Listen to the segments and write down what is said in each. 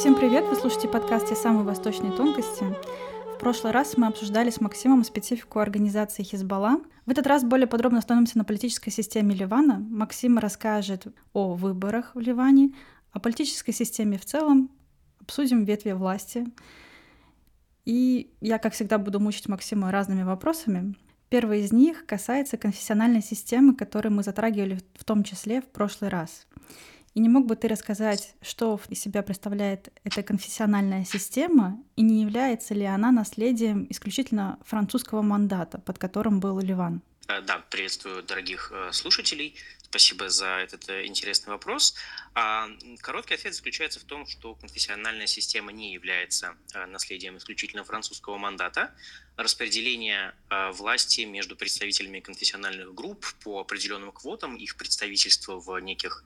Всем привет! Вы слушаете подкаст «Те самые восточные тонкости». В прошлый раз мы обсуждали с Максимом специфику организации Хизбалла. В этот раз более подробно остановимся на политической системе Ливана. Максим расскажет о выборах в Ливане, о политической системе в целом, обсудим ветви власти. И я, как всегда, буду мучить Максима разными вопросами. Первый из них касается конфессиональной системы, которую мы затрагивали в том числе в прошлый раз. И не мог бы ты рассказать, что из себя представляет эта конфессиональная система, и не является ли она наследием исключительно французского мандата, под которым был Ливан? Э, да, приветствую дорогих э, слушателей. Спасибо за этот э, интересный вопрос. А, короткий ответ заключается в том, что конфессиональная система не является наследием исключительно французского мандата. Распределение власти между представителями конфессиональных групп по определенным квотам, их представительство в неких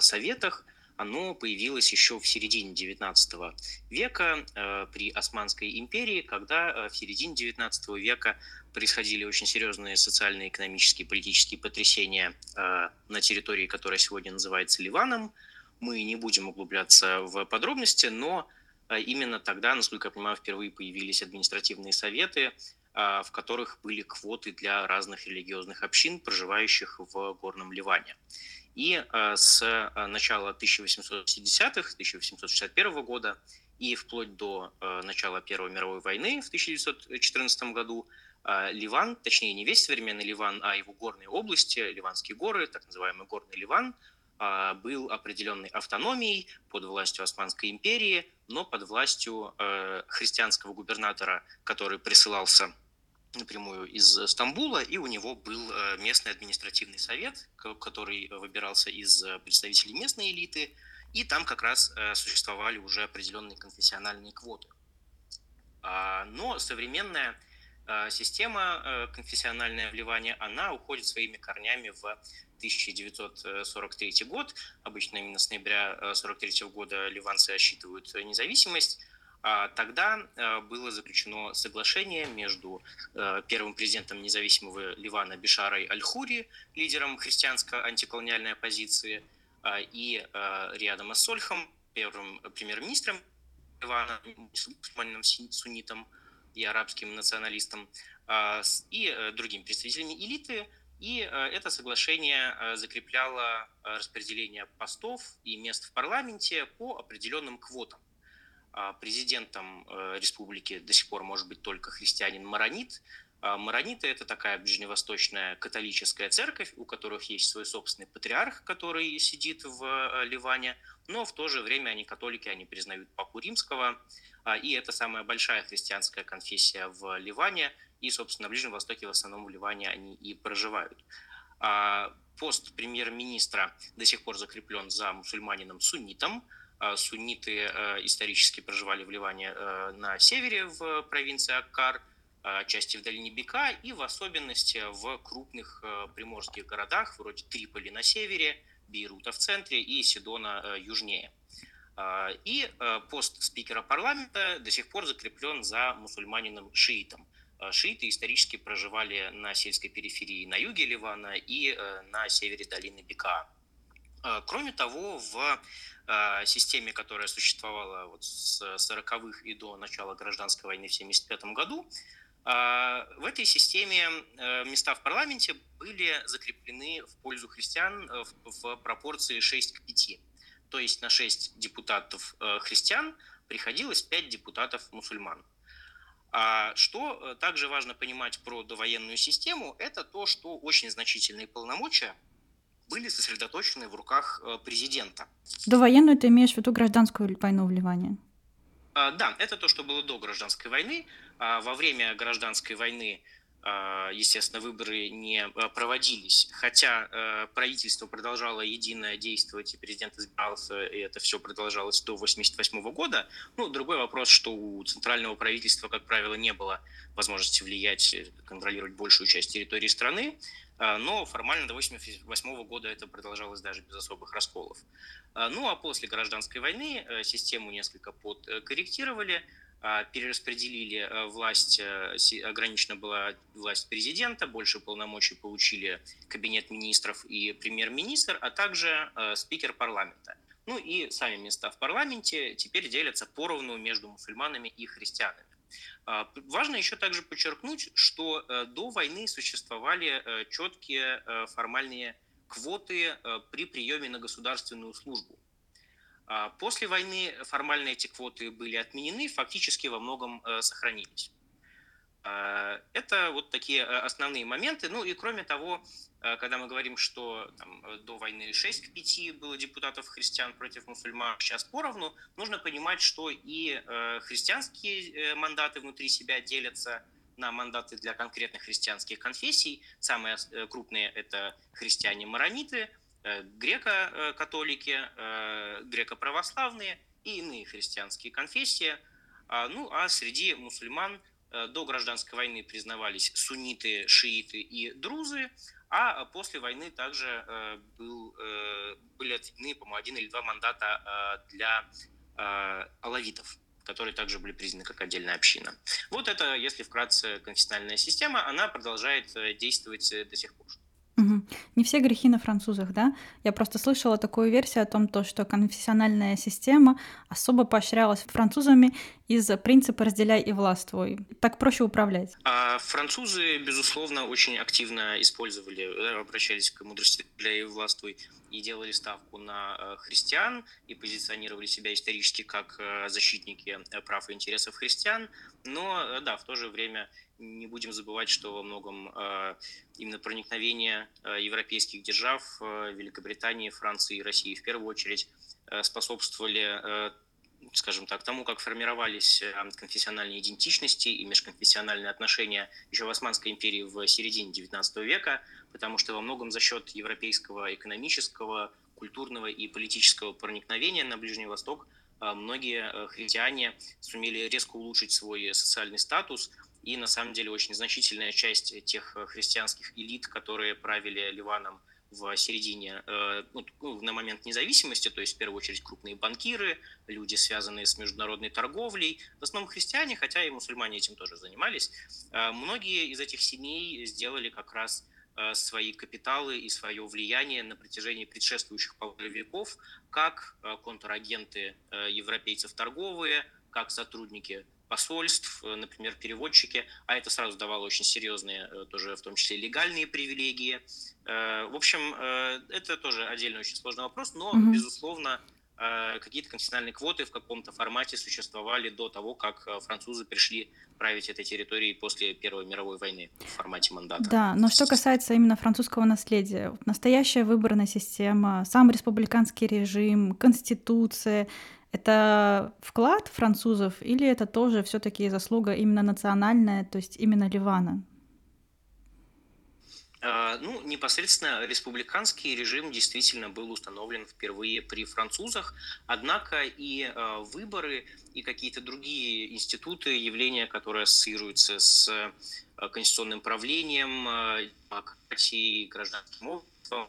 советах, оно появилось еще в середине XIX века при Османской империи, когда в середине XIX века происходили очень серьезные социальные, экономические, политические потрясения э, на территории, которая сегодня называется Ливаном. Мы не будем углубляться в подробности, но э, именно тогда, насколько я понимаю, впервые появились административные советы, э, в которых были квоты для разных религиозных общин, проживающих в Горном Ливане. И с начала 1860-х, 1861 года и вплоть до начала Первой мировой войны в 1914 году Ливан, точнее не весь современный Ливан, а его горные области, Ливанские горы, так называемый горный Ливан, был определенной автономией под властью Османской империи, но под властью э, христианского губернатора, который присылался напрямую из Стамбула, и у него был э, местный административный совет, который выбирался из представителей местной элиты, и там как раз э, существовали уже определенные конфессиональные квоты. А, но современная система э, конфессиональное вливание, она уходит своими корнями в 1943 год. Обычно именно с ноября 1943 э, года ливанцы отсчитывают независимость. А тогда э, было заключено соглашение между первым президентом независимого Ливана Бишарой Аль-Хури, лидером христианско-антиколониальной оппозиции, и Риадом Ассольхом, первым премьер-министром Ливана, мусульманином суннитом, и арабским националистам, а, и э, другими представителями элиты. И э, это соглашение э, закрепляло распределение постов и мест в парламенте по определенным квотам. А, президентом республики до сих пор может быть только христианин Маронит. А, Марониты – это такая ближневосточная католическая церковь, у которых есть свой собственный патриарх, который сидит в Ливане, но в то же время они католики, они признают Папу Римского, а, и это самая большая христианская конфессия в Ливане, и, собственно, на Ближнем Востоке в основном в Ливане они и проживают. Пост премьер-министра до сих пор закреплен за мусульманином-суннитом. А, сунниты э, исторически проживали в Ливане э, на севере, в провинции Аккар, части в долине Бека и в особенности в крупных э, приморских городах, вроде Триполи на севере, Бейрута в центре и Сидона южнее. И пост спикера парламента до сих пор закреплен за мусульманином-шиитом. Шииты исторически проживали на сельской периферии на юге Ливана и на севере долины Бека. Кроме того, в системе, которая существовала вот с 40-х и до начала гражданской войны в 1975 году, в этой системе места в парламенте были закреплены в пользу христиан в пропорции 6 к 5. То есть на 6 депутатов э, христиан приходилось 5 депутатов мусульман. А что э, также важно понимать про довоенную систему, это то, что очень значительные полномочия были сосредоточены в руках э, президента. Довоенную ты имеешь в виду гражданскую войну в Ливане? А, да, это то, что было до гражданской войны. А во время гражданской войны естественно, выборы не а, проводились, хотя а, правительство продолжало единое действовать, и президент избирался, и это все продолжалось до 1988 года. Ну, другой вопрос, что у центрального правительства, как правило, не было возможности влиять, контролировать большую часть территории страны, но формально до 1988 года это продолжалось даже без особых расколов. Ну а после гражданской войны э, систему несколько подкорректировали, а, перераспределили э, власть, э, ограничена была власть президента, больше полномочий получили кабинет министров и премьер-министр, а также э, спикер парламента. Ну и сами места в парламенте теперь делятся поровну между мусульманами и христианами. А, важно еще также подчеркнуть, что до войны существовали четкие формальные квоты при приеме на государственную службу. А, после войны формально эти квоты были отменены, фактически во многом сохранились. А, это вот такие основные моменты. Ну и кроме того, Э, когда мы говорим, что там, э, до войны 6 к 5 было депутатов христиан против мусульман, сейчас поровну, нужно понимать, что и э, христианские мандаты внутри себя делятся на мандаты для конкретных христианских конфессий. Самые крупные – это христиане-марониты, греко-католики, греко-православные и иные христианские конфессии. А, ну а среди мусульман до гражданской войны признавались сунниты, шииты и друзы, а после войны также э, был, э, были отведены, по-моему, один или два мандата э, для алавитов, которые также были признаны как отдельная община. Вот это, если вкратце, конфессиональная система, она продолжает действовать до сих пор. Угу. Не все грехи на французах, да? Я просто слышала такую версию о том, то, что конфессиональная система особо поощрялась французами из-за принципа «разделяй и властвуй». Так проще управлять. А французы, безусловно, очень активно использовали, э, обращались к мудрости «разделяй и властвуй» и делали ставку на э, христиан и позиционировали себя исторически как э, защитники прав и интересов христиан. Но, да, в то же время не будем забывать, что во многом э, именно проникновение э, европейских держав, э, Великобритании, Франции и России в первую очередь способствовали скажем так, тому, как формировались конфессиональные идентичности и межконфессиональные отношения еще в Османской империи в середине XIX века, потому что во многом за счет европейского экономического, культурного и политического проникновения на Ближний Восток многие христиане сумели резко улучшить свой социальный статус, и на самом деле очень значительная часть тех э, христианских элит, которые правили Ливаном в середине, э, ну, ну, на момент независимости, то есть в первую очередь крупные банкиры, люди, связанные с международной торговлей, в основном христиане, хотя и мусульмане этим тоже занимались. Э, многие из этих семей сделали как раз свои капиталы и свое влияние на протяжении предшествующих полутора как контрагенты европейцев торговые, как сотрудники посольств, э, например, переводчики, а это сразу давало очень серьезные, э, тоже в том числе легальные привилегии. Э, в общем, это тоже отдельный очень сложный вопрос, но, mm-hmm. безусловно, какие-то конфессиональные квоты в каком-то формате существовали до того, как французы пришли править этой территорией после Первой мировой войны в формате мандата. Да, но что касается именно французского наследия, настоящая выборная система, сам республиканский режим, конституция, это вклад французов или это тоже все-таки заслуга именно национальная, то есть именно Ливана? А, ну, непосредственно республиканский режим действительно был установлен впервые при французах, однако и а, выборы, и какие-то другие институты, явления, которые ассоциируются с а, конституционным правлением, демократией, гражданским обществом,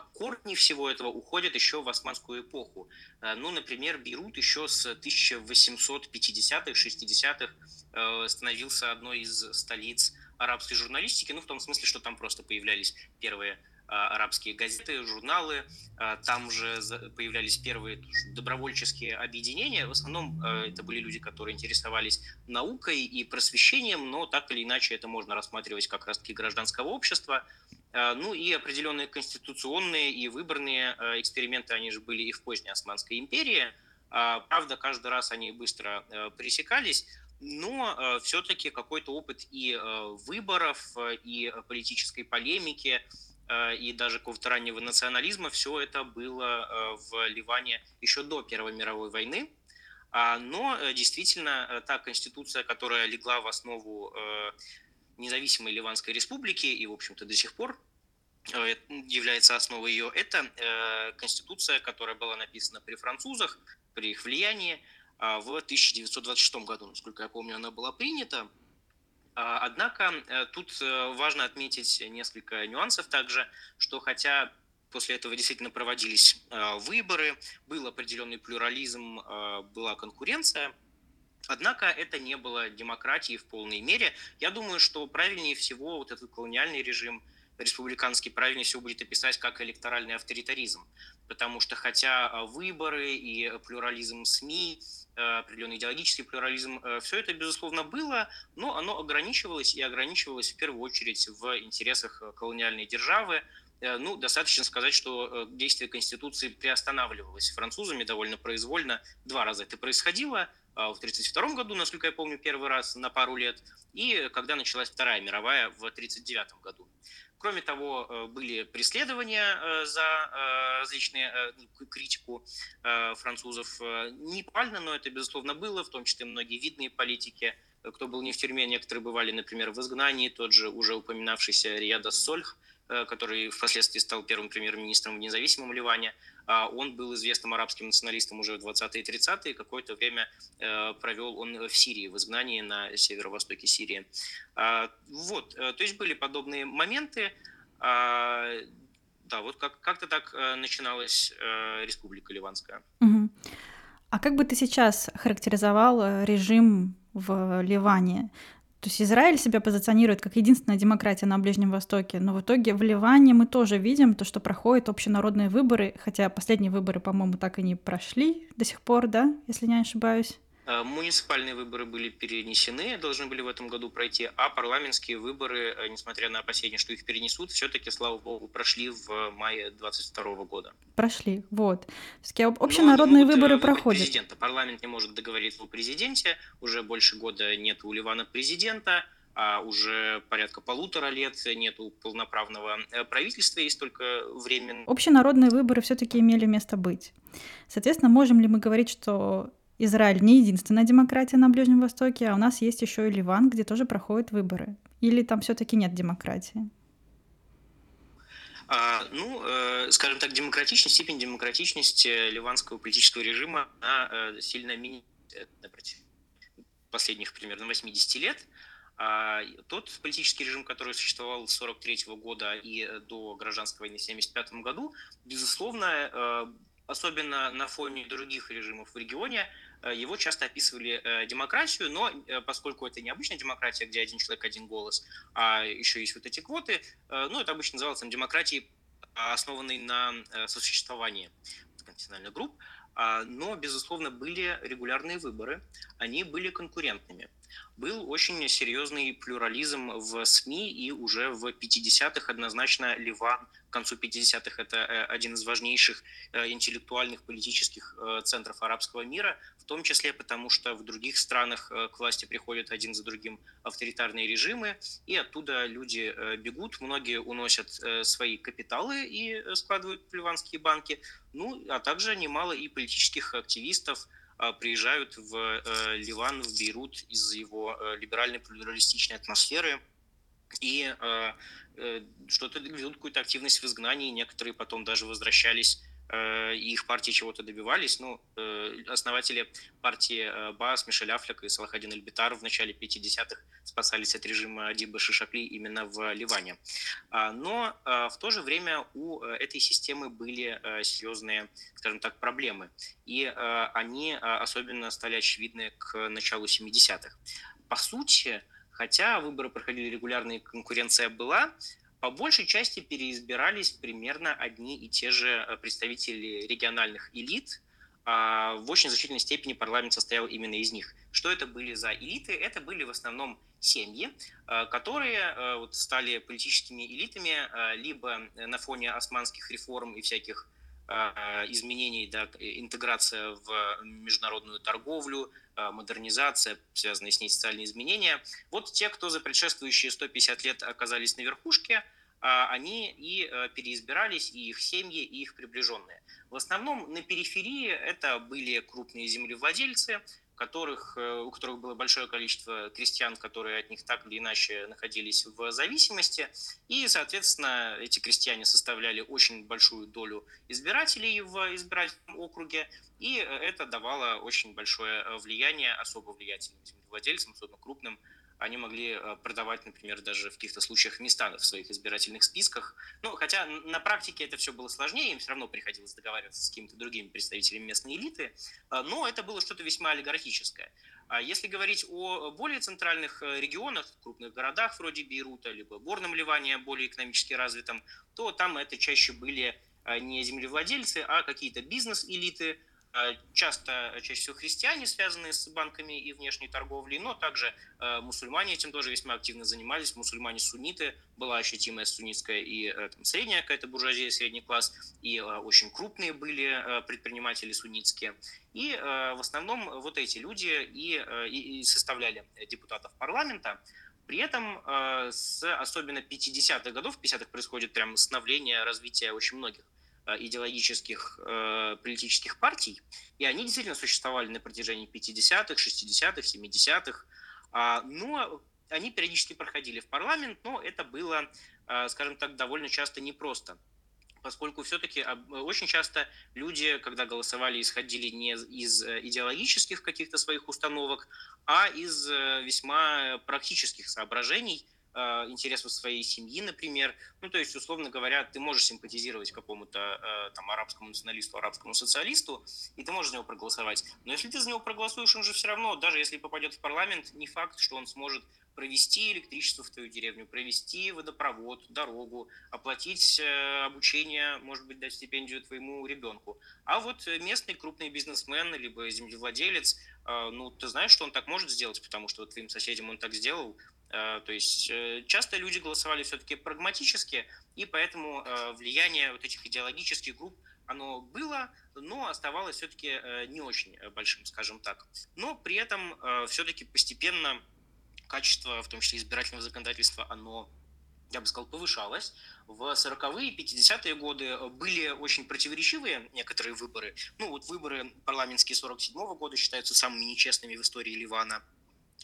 корни всего этого уходят еще в османскую эпоху. Э, ну, например, Бейрут еще с 1850-х, 60-х э, становился одной из столиц арабской журналистики, ну, в том смысле, что там просто появлялись первые а, арабские газеты, журналы, а, там же появлялись первые добровольческие объединения. В основном а, это были люди, которые интересовались наукой и просвещением, но так или иначе это можно рассматривать как раз-таки гражданского общества. Ну и определенные конституционные и выборные эксперименты, они же были и в поздней Османской империи. Правда, каждый раз они быстро пересекались, но все-таки какой-то опыт и выборов, и политической полемики, Э, и даже какого-то раннего национализма, все это было э, в Ливане еще до Первой мировой войны. А, но э, действительно та конституция, которая легла в основу независимой Ливанской республики и, в общем-то, до сих пор является основой ее, это конституция, которая была написана при французах, при их влиянии. А, в 1926 году, насколько я помню, она была принята. А, однако э, тут э, важно отметить несколько нюансов также, что хотя после этого действительно проводились э, выборы, был определенный плюрализм, была конкуренция, Однако это не было демократией в полной мере. Я думаю, что правильнее всего вот этот колониальный режим республиканский правильнее всего будет описать как электоральный авторитаризм. Потому что хотя выборы и плюрализм СМИ, определенный идеологический плюрализм, все это, безусловно, было, но оно ограничивалось и ограничивалось в первую очередь в интересах колониальной державы, Э, ну, достаточно сказать, что э, действие Конституции приостанавливалось французами довольно произвольно. Два раза это происходило. А, в 1932 году, насколько я помню, первый раз на пару лет, и когда началась Вторая мировая в 1939 году. Кроме того, э, были преследования за различные критику французов. Не пально, но это, безусловно, было, в том числе многие видные политики, кто был не в тюрьме, некоторые бывали, например, в изгнании, тот же уже упоминавшийся Риада Сольх – Э, который впоследствии стал первым премьер-министром в независимом Ливане. А он был известным арабским националистом уже в 20-е и 30-е. Какое-то время э, провел он в Сирии, в изгнании на северо-востоке Сирии. А, вот, э, то есть были подобные моменты. А, да, вот как- как-то так начиналась Республика Ливанская. Угу. А как бы ты сейчас характеризовал режим в Ливане? То есть Израиль себя позиционирует как единственная демократия на Ближнем Востоке, но в итоге в Ливане мы тоже видим то, что проходят общенародные выборы, хотя последние выборы, по-моему, так и не прошли до сих пор, да, если не ошибаюсь. Э, муниципальные выборы были перенесены, должны были в этом году пройти, а парламентские выборы, э, несмотря на опасения, что их перенесут, все-таки, слава богу, прошли в мае 2022 года. Прошли, вот. Все-таки общенародные выборы проходят. Президента. Парламент не может договориться о президенте, уже больше года нет у Ливана президента, а уже порядка полутора лет нету полноправного э, правительства, есть только временно. Общенародные выборы все-таки имели место быть. Соответственно, можем ли мы говорить, что Израиль не единственная демократия на Ближнем Востоке, а у нас есть еще и Ливан, где тоже проходят выборы. Или там все-таки нет демократии? А, ну, э, скажем так, демократичность, степень демократичности ливанского политического режима она э, сильно протяжении последних примерно 80 лет. А тот политический режим, который существовал с 1943 года и до гражданской войны в 1975 году, безусловно, э, особенно на фоне других режимов в регионе, Э, его часто описывали э, демократию, но э, поскольку это не обычная демократия, где один человек, один голос, а еще есть вот эти квоты, ну, это обычно называлось демократией, основанной на сосуществовании конфессиональных групп, а, но, безусловно, были регулярные выборы, они были конкурентными. Был очень серьезный плюрализм в СМИ, и уже в 50-х однозначно Ливан к концу 50-х это э, один из важнейших э, интеллектуальных политических э, центров арабского мира, в том числе потому, что в других странах к власти приходят один за другим авторитарные режимы, и оттуда люди бегут, многие уносят свои капиталы и складывают в ливанские банки, ну, а также немало и политических активистов, приезжают в Ливан, в Бейрут из-за его либеральной плюралистичной атмосферы. И Э, что-то ведут какую-то активность в изгнании, некоторые потом даже возвращались э, и их партии чего-то добивались. Ну, э, основатели партии БАС, Мишель Афлек и Салахадин Эльбитар в начале 50-х спасались от режима Адиба Шишакли именно в Ливане. А, но в то же время у этой системы были серьезные, скажем так, проблемы. И они особенно стали очевидны к началу 70-х. По сути, Хотя выборы проходили регулярно и конкуренция была, по большей части переизбирались примерно одни и те же э, представители региональных элит. А в очень значительной степени парламент состоял именно из них. Что это были за элиты? Это были в основном семьи, э, которые э, стали политическими элитами либо на фоне османских реформ и всяких изменений, да, интеграция в международную торговлю, модернизация, связанные с ней социальные изменения. Вот те, кто за предшествующие 150 лет оказались на верхушке, они и переизбирались, и их семьи, и их приближенные. В основном на периферии это были крупные землевладельцы, которых, э, у которых было большое количество крестьян, которые от них так или иначе находились в зависимости. И, соответственно, эти крестьяне составляли очень большую долю избирателей в избирательном округе. И это давало очень большое влияние особо влиятельным землевладельцам, особенно крупным они могли э, продавать, например, даже в каких-то случаях места в своих избирательных списках. Ну, хотя на практике это все было сложнее, им все равно приходилось договариваться с какими-то другими представителями местной элиты, э, но это было что-то весьма олигархическое. А если говорить о более центральных э, регионах, крупных городах вроде Бейрута, либо Горном Ливане, более экономически развитом, то там это чаще были не землевладельцы, а какие-то бизнес-элиты, часто, чаще всего христиане, связанные с банками и внешней торговлей, но также э, мусульмане этим тоже весьма активно занимались. Мусульмане-сунниты, была ощутимая суннитская и э, там, средняя какая-то буржуазия, средний класс, и очень крупные были предприниматели суннитские. И в основном вот эти люди и, и, и составляли депутатов парламента. При этом с особенно 50-х годов, в 50-х происходит прям становление, развитие очень многих Э, идеологических э, политических партий, и они действительно существовали на протяжении 50-х, 60-х, 70-х, э, но они периодически проходили в парламент, но это было, э, скажем так, довольно часто непросто поскольку все-таки очень часто люди, когда голосовали, исходили не из э, идеологических каких-то своих установок, а из э, весьма практических соображений, Э, интересов своей семьи, например. Ну, то есть, условно говоря, ты можешь симпатизировать какому-то э, там арабскому националисту, арабскому социалисту, и ты можешь за него проголосовать. Но если ты за него проголосуешь, он же все равно, даже если попадет в парламент, не факт, что он сможет провести электричество в твою деревню, провести водопровод, дорогу, оплатить э, обучение, может быть, дать стипендию твоему ребенку. А вот местный крупный бизнесмен, либо землевладелец, ну, ты знаешь, что он так может сделать, потому что вот твоим соседям он так сделал, Э, то есть э, часто люди голосовали все-таки прагматически, и поэтому э, влияние вот этих идеологических групп оно было, но оставалось все-таки не очень большим, скажем так. Но при этом все-таки постепенно качество, в том числе избирательного законодательства, оно я бы сказал, повышалось. В 40-е и 50-е годы были очень противоречивые некоторые выборы. Ну, вот выборы парламентские 47 -го года считаются самыми нечестными в истории Ливана.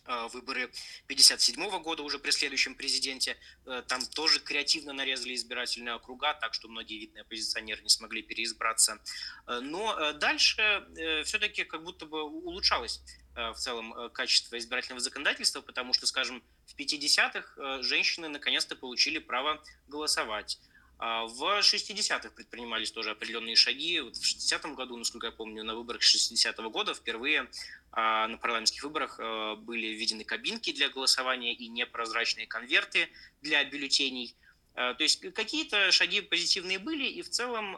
Э, выборы 1957 года уже при следующем президенте. Э, там тоже креативно нарезали избирательные округа, так что многие видные оппозиционеры не смогли переизбраться. Э, но дальше все-таки как будто бы улучшалось в целом качество избирательного законодательства, потому что, скажем, в 50-х женщины наконец-то получили право голосовать. А в 60-х предпринимались тоже определенные шаги. Вот в 60-м году, насколько я помню, на выборах 60-го года впервые а, на парламентских выборах а, были введены кабинки для голосования и непрозрачные конверты для бюллетеней. То есть какие-то шаги позитивные были, и в целом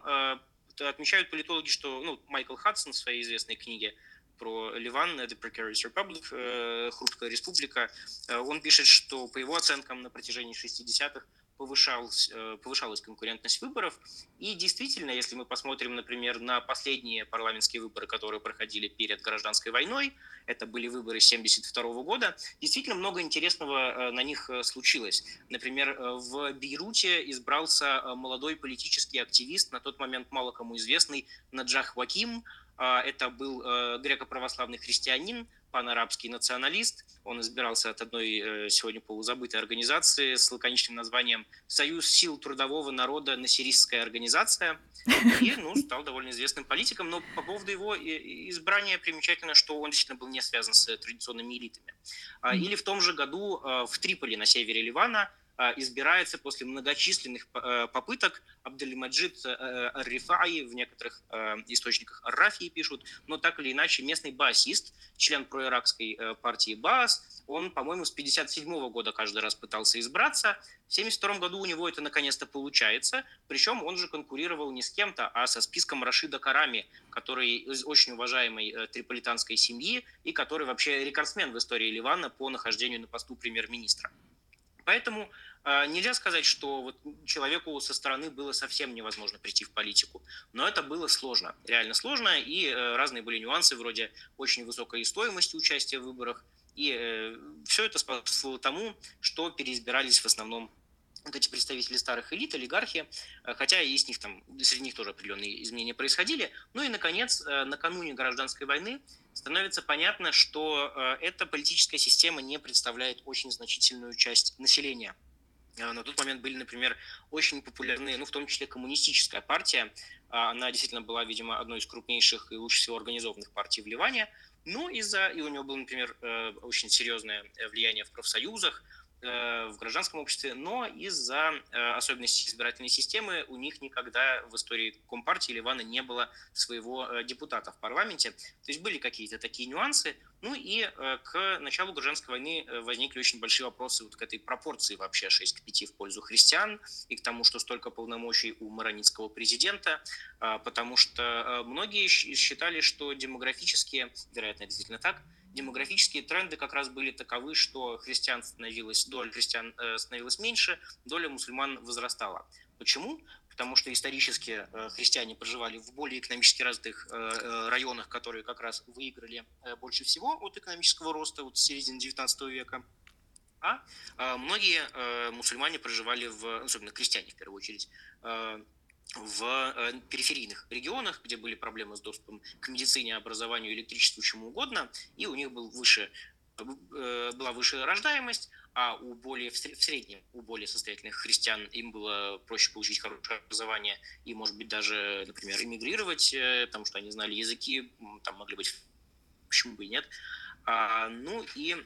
отмечают политологи, что ну, Майкл Хадсон в своей известной книге про Ливан, The Precarious Republic, э, хрупкая республика, э, он пишет, что по его оценкам на протяжении 60-х повышалась, э, повышалась конкурентность выборов. И действительно, если мы посмотрим, например, на последние парламентские выборы, которые проходили перед гражданской войной, это были выборы 1972 года, действительно много интересного э, на них э, случилось. Например, в Бейруте избрался молодой политический активист, на тот момент мало кому известный, Наджах Ваким. Это был греко-православный христианин, панарабский националист. Он избирался от одной э, сегодня полузабытой организации с лаконичным названием «Союз сил трудового народа Насиристская организация». И ну, стал довольно известным политиком. Но по поводу его избрания примечательно, что он действительно был не связан с традиционными элитами. А, или в том же году э, в Триполи на севере Ливана избирается после многочисленных э, попыток Абдельмаджид э, Рифаи, в некоторых э, источниках Рафии пишут, но так или иначе местный басист, член проиракской партии БАС, он, по-моему, с 57 года каждый раз пытался избраться. В 72 году у него это наконец-то получается. Причем он же конкурировал не с кем-то, а со списком Рашида Карами, который из очень уважаемой триполитанской семьи и который вообще рекордсмен в истории Ливана по нахождению на посту премьер-министра. Поэтому э, нельзя сказать, что вот человеку со стороны было совсем невозможно прийти в политику. Но это было сложно, реально сложно, и э, разные были нюансы, вроде очень высокой стоимости участия в выборах. И э, все это способствовало тому, что переизбирались в основном вот эти представители старых элит, олигархи, э, хотя и с них там, среди них тоже определенные изменения происходили. Ну и, наконец, накануне гражданской войны становится понятно, что эта политическая система не представляет очень значительную часть населения на тот момент были, например, очень популярны, ну, в том числе коммунистическая партия. Она действительно была, видимо, одной из крупнейших и лучше всего организованных партий в Ливане. Но из-за, и у него было, например, очень серьезное влияние в профсоюзах, Э, в гражданском обществе, но из-за э, особенностей избирательной системы у них никогда в истории Компартии Ливана не было своего э, депутата в парламенте. То есть были какие-то такие нюансы. Ну и к началу гражданской войны возникли очень большие вопросы вот к этой пропорции вообще 6 к 5 в пользу христиан и к тому, что столько полномочий у маронитского президента, потому что многие считали, что демографически, вероятно, действительно так, демографические тренды как раз были таковы, что христиан становилось, доля христиан э, становилась меньше, доля мусульман возрастала. Почему? Потому что исторически э, христиане проживали в более экономически развитых э, районах, которые как раз выиграли больше всего от экономического роста вот с середины XIX века. А многие мусульмане проживали в, особенно крестьяне в первую очередь, в э, периферийных регионах, где были проблемы с доступом к медицине, образованию, электричеству, чему угодно, и у них был выше, э, была выше рождаемость, а у более, в среднем у более состоятельных христиан им было проще получить хорошее образование и, может быть, даже, например, эмигрировать, э, потому что они знали языки, там могли быть, почему бы и нет. А, ну и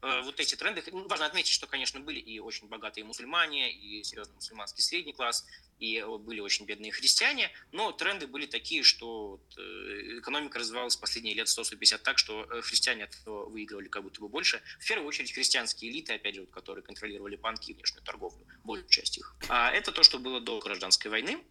вот эти тренды, ну, важно отметить, что, конечно, были и очень богатые мусульмане, и серьезный мусульманский средний класс, и э, были очень бедные христиане, но тренды были такие, что э, экономика развивалась последние лет 150 так, что э, христиане от этого выигрывали как будто бы больше. В первую очередь христианские элиты, опять же, вот, которые контролировали банки и внешнюю торговлю, большую часть их. А это то, что было до гражданской войны.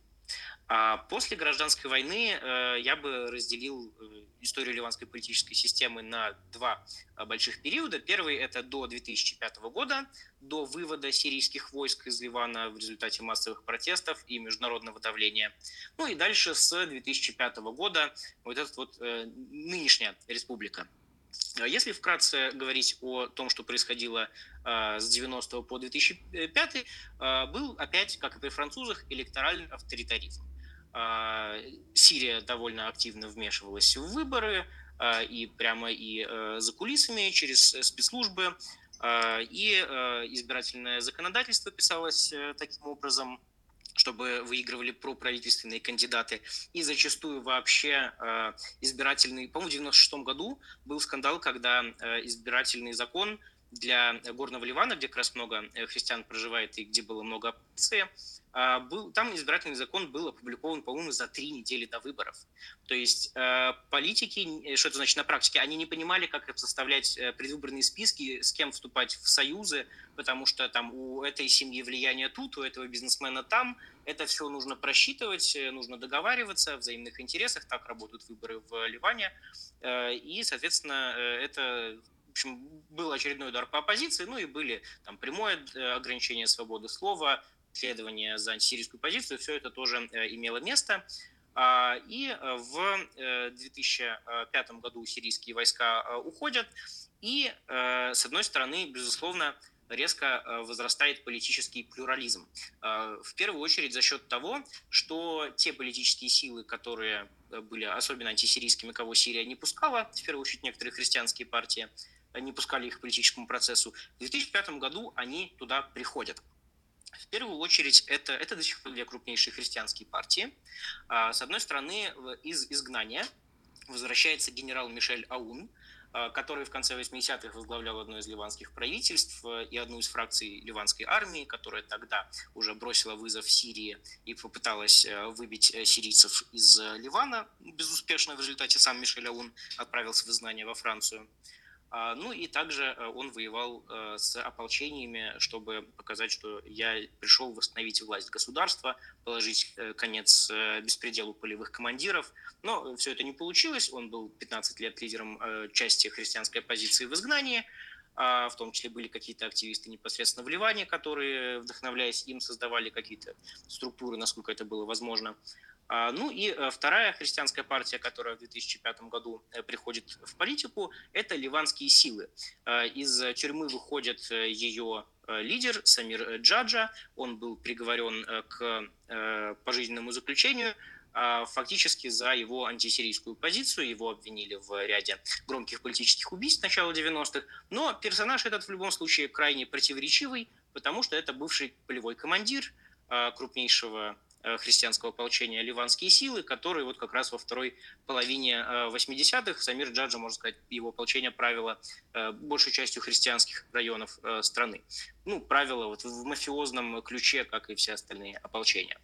А после гражданской войны э, я бы разделил э, историю ливанской политической системы на два э, больших периода. Первый – это до 2005 года, до вывода сирийских войск из Ливана в результате массовых протестов и международного давления. Ну и дальше с 2005 года вот эта вот нынешняя республика – если вкратце говорить о том, что происходило э, с 90 по 2005, э, был опять, как и при французах, электоральный авторитаризм. Сирия довольно активно вмешивалась в выборы, и прямо и за кулисами, через спецслужбы, и избирательное законодательство писалось э, таким образом, чтобы выигрывали проправительственные кандидаты. И зачастую вообще э, избирательный... По-моему, в 96 году был скандал, когда э, избирательный закон для Горного Ливана, где как раз много э, христиан проживает и где было много оппозиции, а, был, там избирательный закон был опубликован, по-моему, за три недели до выборов. То есть э, политики, что это значит на практике, они не понимали, как составлять э, предвыборные списки, с кем вступать в союзы, потому что там у этой семьи влияние тут, у этого бизнесмена там. Это все нужно просчитывать, нужно договариваться о взаимных интересах. Так работают выборы в Ливане. И, соответственно, это в общем, был очередной удар по оппозиции, ну и были там прямое ограничение свободы слова, следование за антисирийскую позицию, все это тоже э, имело место. А, и э, в 2005 э, году сирийские войска уходят, и, с одной стороны, безусловно, резко возрастает политический плюрализм. В первую очередь за счет того, что те политические силы, которые были особенно антисирийскими, кого Сирия не пускала, в первую очередь некоторые христианские партии, не пускали их к политическому процессу, в 2005 году они туда приходят. В первую очередь, это, это до сих пор две крупнейшие христианские партии. А, с одной стороны, из изгнания возвращается генерал Мишель Аун, а, который в конце 80-х возглавлял одно из ливанских правительств э, и одну из фракций ливанской армии, которая тогда уже бросила вызов Сирии и попыталась э, выбить э, сирийцев из Ливана. Безуспешно в результате сам Мишель Аун отправился в изгнание во Францию. А, ну и также э, он воевал э, с ополчениями, чтобы показать, что я пришел восстановить власть государства, положить э, конец беспределу полевых командиров. Но все это не получилось. Он был 15 лет лидером части христианской оппозиции в изгнании. А, в том числе были какие-то активисты непосредственно в Ливане, которые, вдохновляясь им, создавали какие-то структуры, насколько это было возможно. А, ну и э, вторая христианская партия, которая в 2005 году э, приходит в политику, это ливанские силы. А, из тюрьмы выходит э, ее лидер Самир Джаджа. Он был приговорен к пожизненному заключению фактически за его антисирийскую позицию. Его обвинили в ряде громких политических убийств начала 90-х. Но персонаж этот в любом случае крайне противоречивый, потому что это бывший полевой командир крупнейшего Э, христианского ополчения ливанские силы, которые вот как раз во второй половине 80-х э, Самир Джаджа, можно сказать, его ополчение правило э, большей частью христианских районов страны. Ну, правило вот в мафиозном ключе, как и все остальные ополчения.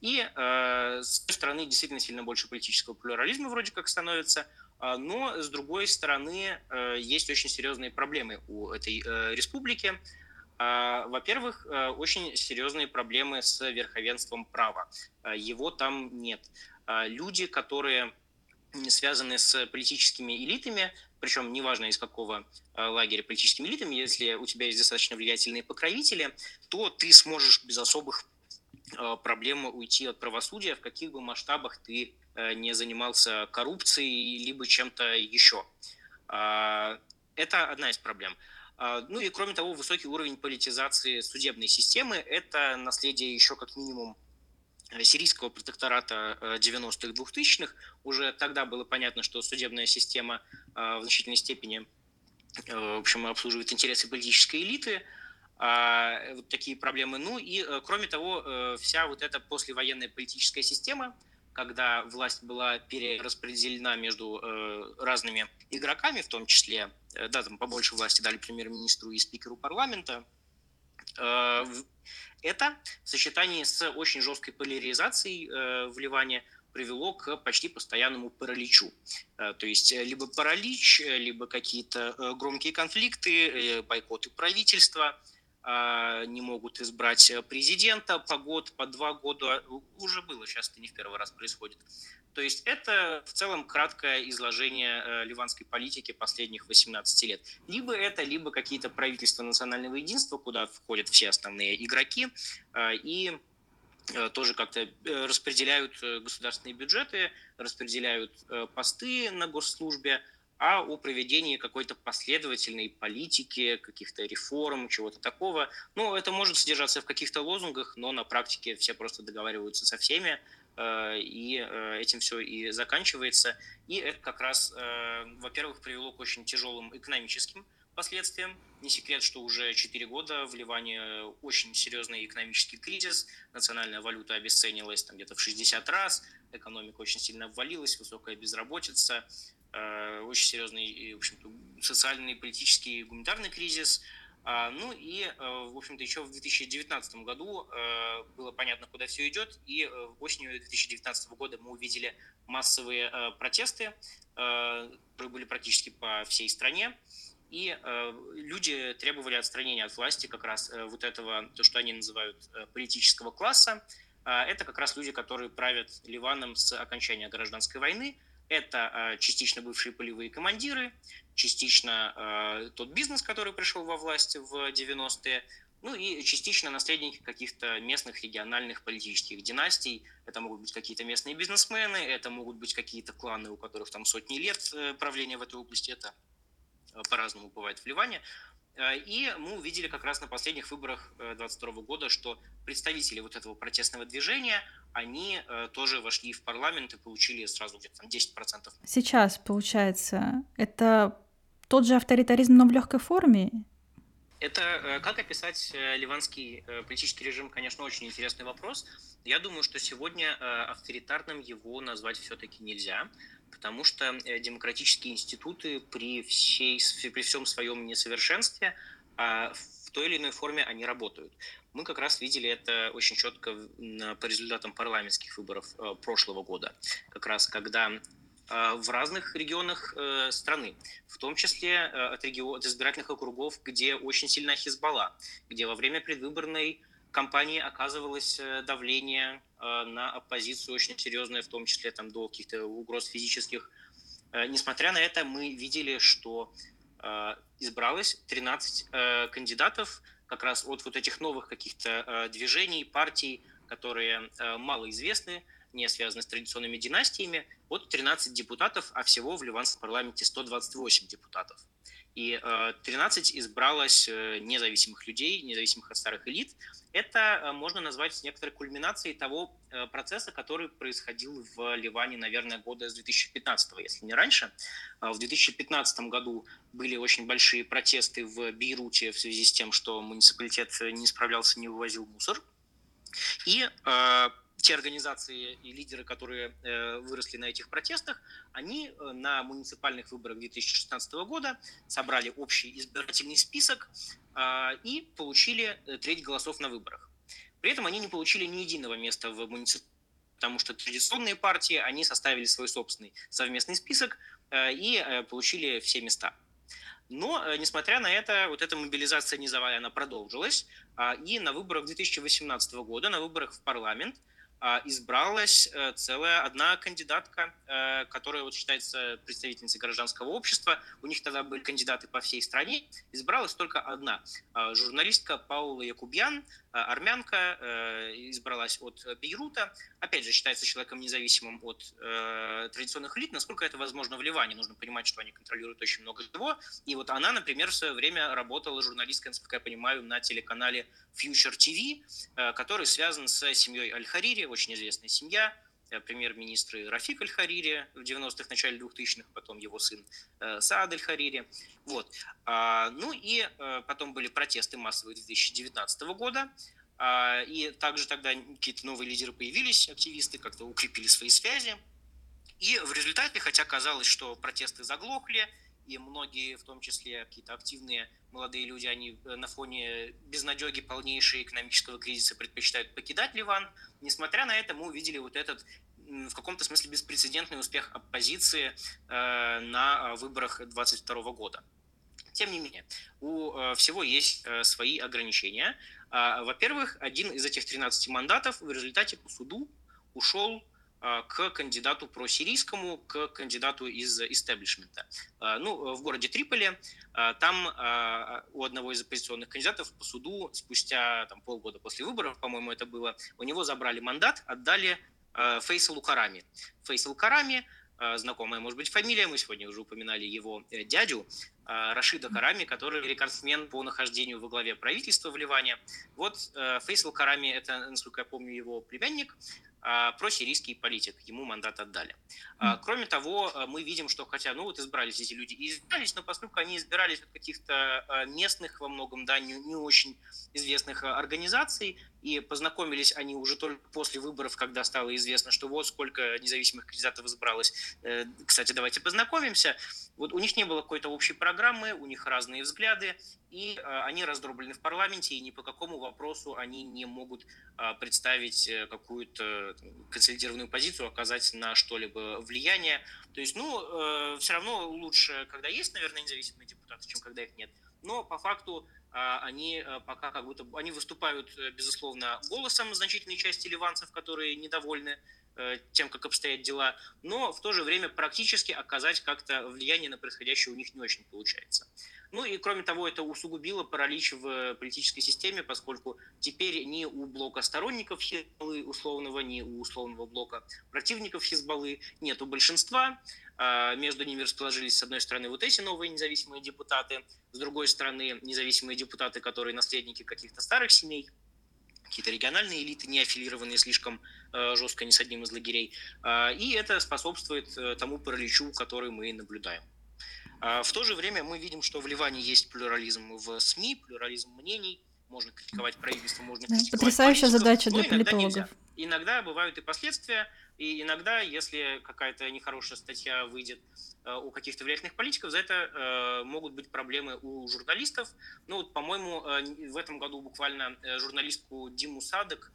И с той стороны действительно сильно больше политического плюрализма вроде как становится, но с другой стороны есть очень серьезные проблемы у этой республики. А, во-первых, э, очень серьезные проблемы с верховенством права. А, его там нет. А, люди, которые связаны с политическими элитами, причем неважно из какого лагеря политическими элитами, если у тебя есть достаточно влиятельные покровители, то ты сможешь без особых проблем уйти от правосудия, в каких бы масштабах ты э, не занимался коррупцией либо чем-то еще. Это одна из проблем. А, ну и кроме того, высокий уровень политизации судебной системы – это наследие еще как минимум сирийского протектората 90-х, э, 2000-х. Уже тогда было понятно, что судебная система э, в значительной степени э, в общем, обслуживает интересы политической элиты, а, вот такие проблемы. Ну и, кроме того, вся вот эта послевоенная политическая система – когда власть была перераспределена между э, разными игроками, в том числе, э, да, там побольше власти дали премьер-министру и спикеру парламента, э, это в сочетании с очень жесткой поляризацией э, в Ливане привело к почти постоянному параличу. Э, то есть э, либо паралич, э, либо какие-то э, громкие конфликты, э, бойкоты правительства – не могут избрать президента по год, по два года. Уже было, сейчас это не в первый раз происходит. То есть это в целом краткое изложение э, ливанской политики последних 18 лет. Либо это, либо какие-то правительства национального единства, куда входят все основные игроки, э, и э, тоже как-то распределяют государственные бюджеты, распределяют посты на госслужбе, а о проведении какой-то последовательной политики, каких-то реформ, чего-то такого. Ну, это может содержаться в каких-то лозунгах, но на практике все просто договариваются со всеми, э, и э, этим все и заканчивается. И это как раз, э, во-первых, привело к очень тяжелым экономическим последствиям. Не секрет, что уже 4 года в Ливане очень серьезный экономический кризис, национальная валюта обесценилась там где-то в 60 раз, экономика очень сильно обвалилась, высокая безработица, очень серьезный, в общем-то, социальный, политический, гуманитарный кризис. А, ну и, э, в общем-то, еще в 2019 году э, было понятно, куда все идет, и осенью 2019 года мы увидели массовые протесты, которые были практически по всей стране, и люди требовали отстранения от власти как раз вот этого, то, что они называют политического класса. Это как раз люди, которые правят Ливаном с окончания гражданской войны – это а, частично бывшие полевые командиры, частично а, тот бизнес, который пришел во власть в 90-е, ну и частично наследники каких-то местных региональных политических династий. Это могут быть какие-то местные бизнесмены, это могут быть какие-то кланы, у которых там сотни лет э, правления в этой области. Это э, по-разному бывает в Ливане. Э, и мы увидели как раз на последних выборах 2022 года, что представители вот этого протестного движения, они э, тоже вошли в парламент и получили сразу где-то там 10%. Сейчас, получается, это тот же авторитаризм, но в легкой форме? Это э, как описать ливанский политический режим, конечно, очень интересный вопрос. Я думаю, что сегодня авторитарным его назвать все-таки нельзя потому что э, демократические институты при, всей, при всем своем несовершенстве а, в той или иной форме они работают. Мы как раз видели это очень четко по результатам парламентских выборов э, прошлого года, как раз когда э, в разных регионах страны, в том числе от, регион, от избирательных округов, где очень сильна Хизбалла, где во время предвыборной кампании оказывалось давление Э, на оппозицию очень серьезная, в том числе там, до каких-то угроз физических. Э, несмотря на это, мы видели, что э, избралось 13 кандидатов как раз от вот этих новых каких-то движений, партий, которые малоизвестны, не связаны с традиционными династиями, от 13 депутатов, а всего в ливанском парламенте 128 депутатов. И 13 избралось независимых людей, независимых от старых элит. Это можно назвать некоторой кульминацией того процесса, который происходил в Ливане, наверное, года с 2015, если не раньше. В 2015 году были очень большие протесты в Бейруте в связи с тем, что муниципалитет не справлялся, не вывозил мусор. И те организации и лидеры, которые э, выросли на этих протестах, они э, на муниципальных выборах 2016 года собрали общий избирательный список э, и получили треть голосов на выборах. При этом они не получили ни единого места в муниципальном потому что традиционные партии, они составили свой собственный совместный список и получили все места. Но, несмотря на это, вот эта мобилизация низовая, она продолжилась. А, и на выборах 2018 года, на выборах в парламент, избралась э, целая одна кандидатка, э, которая вот считается представительницей гражданского общества. У них тогда были кандидаты по всей стране. Избралась только одна а, журналистка Паула Якубьян, а, армянка, э, избралась от Бейрута. Опять же, считается человеком независимым от традиционных элит. Насколько это возможно в Ливане? Нужно понимать, что они контролируют очень много всего. И вот она, например, в свое время работала журналисткой, насколько я понимаю, на телеканале Future TV, который связан с семьей Аль-Харири, очень известная семья, э, премьер-министры Рафик Аль-Харири в 90-х, начале 2000-х, потом его сын э, Саад Аль-Харири. Вот. А, ну и э, потом были протесты массовые 2019 года, а, и также тогда какие-то новые лидеры появились, активисты как-то укрепили свои связи. И в результате, хотя казалось, что протесты заглохли, и многие, в том числе какие-то активные молодые люди, они э, на фоне безнадеги полнейшей экономического кризиса предпочитают покидать Ливан. Несмотря на это, мы увидели вот этот в каком-то смысле беспрецедентный успех оппозиции э, на выборах 2022 года. Тем не менее, у э, всего есть свои ограничения. А, во-первых, один из этих 13 мандатов в результате по суду ушел к кандидату просирийскому, к кандидату из истеблишмента. Ну, в городе Триполи, там у одного из оппозиционных кандидатов по суду спустя там, полгода после выборов, по-моему, это было, у него забрали мандат, отдали Фейсалу Карами. Фейсал Карами знакомая, может быть, фамилия, мы сегодня уже упоминали его э, дядю, Рашида Карами, который рекордсмен по нахождению во главе правительства в Ливане. Вот э, Фейсал Карами, это, насколько я помню, его племянник, а, просирийский политик, ему мандат отдали. Кроме того, мы видим, что хотя, ну вот избрались эти люди и избирались, но поскольку они избирались от каких-то местных во многом, да, не, не очень известных организаций, и познакомились они уже только после выборов, когда стало известно, что вот сколько независимых кандидатов избралось. Э, кстати, давайте познакомимся. Вот у них не было какой-то общей программы, у них разные взгляды, и они раздроблены в парламенте, и ни по какому вопросу они не могут представить э, какую-то консолидированную позицию, оказать на что-либо влияние. То есть, ну, э, все равно лучше, когда есть, наверное, независимые депутаты, чем когда их нет. Но по факту э, они э, пока как будто они выступают, э, безусловно, голосом значительной части ливанцев, которые недовольны э, тем, как обстоят дела, но в то же время практически оказать как-то влияние на происходящее у них не очень получается. Ну и кроме того, это усугубило паралич в политической системе, поскольку теперь ни у блока сторонников Хизбаллы условного, ни у условного блока противников Хизбаллы нету большинства. А, между ними расположились, с одной стороны, вот эти новые независимые депутаты, с другой стороны, независимые депутаты, которые наследники каких-то старых семей, какие-то региональные элиты, не аффилированные слишком э, жестко ни с одним из лагерей. Э, и это способствует э, тому параличу, который мы наблюдаем. А в то же время мы видим, что в Ливане есть плюрализм в СМИ, плюрализм мнений, можно критиковать правительство, можно критиковать Потрясающая задача для политологов. Иногда, иногда бывают и последствия, и иногда, если какая-то нехорошая статья выйдет э, у каких-то влиятельных политиков, за это э, могут быть проблемы у журналистов. Ну вот, по-моему, э, в этом году буквально журналистку Диму Садок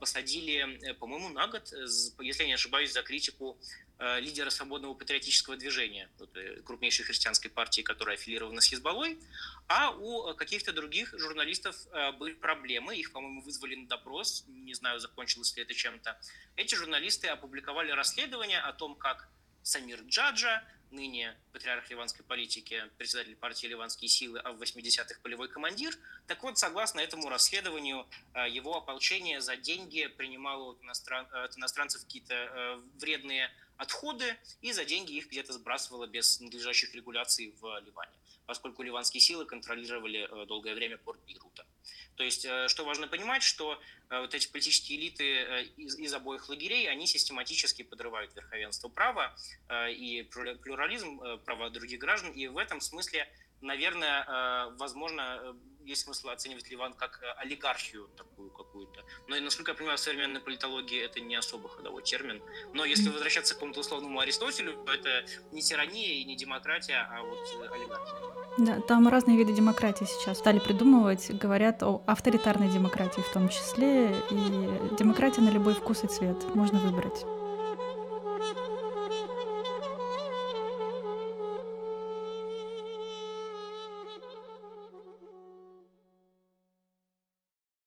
посадили, по-моему, на год, если я не ошибаюсь, за критику лидера свободного патриотического движения, э, крупнейшей христианской партии, которая аффилирована с Хизбаллой, а у каких-то других журналистов э, были проблемы, их, по-моему, вызвали на допрос, не знаю, закончилось ли это чем-то. Эти журналисты опубликовали расследование о том, как Самир Джаджа, ныне патриарх ливанской политики, председатель партии «Ливанские силы», а в 80-х полевой командир. Так вот, согласно этому расследованию, его ополчение за деньги принимало от, иностран... от иностранцев какие-то вредные отходы и за деньги их где-то сбрасывала без надлежащих регуляций в Ливане. поскольку ливанские силы контролировали долгое время порт Бейрута. То есть, что важно понимать, что вот эти политические элиты из, из обоих лагерей, они систематически подрывают верховенство права и плюрализм права других граждан, и в этом смысле наверное, э, возможно, э, есть смысл оценивать Ливан как э, олигархию такую какую-то. Но, насколько я понимаю, в современной политологии это не особо ходовой термин. Но если возвращаться к какому-то условному Аристотелю, то это не тирания и не демократия, а вот олигархия. Да, там разные виды демократии сейчас стали придумывать, говорят о авторитарной демократии в том числе, и демократия на любой вкус и цвет можно выбрать.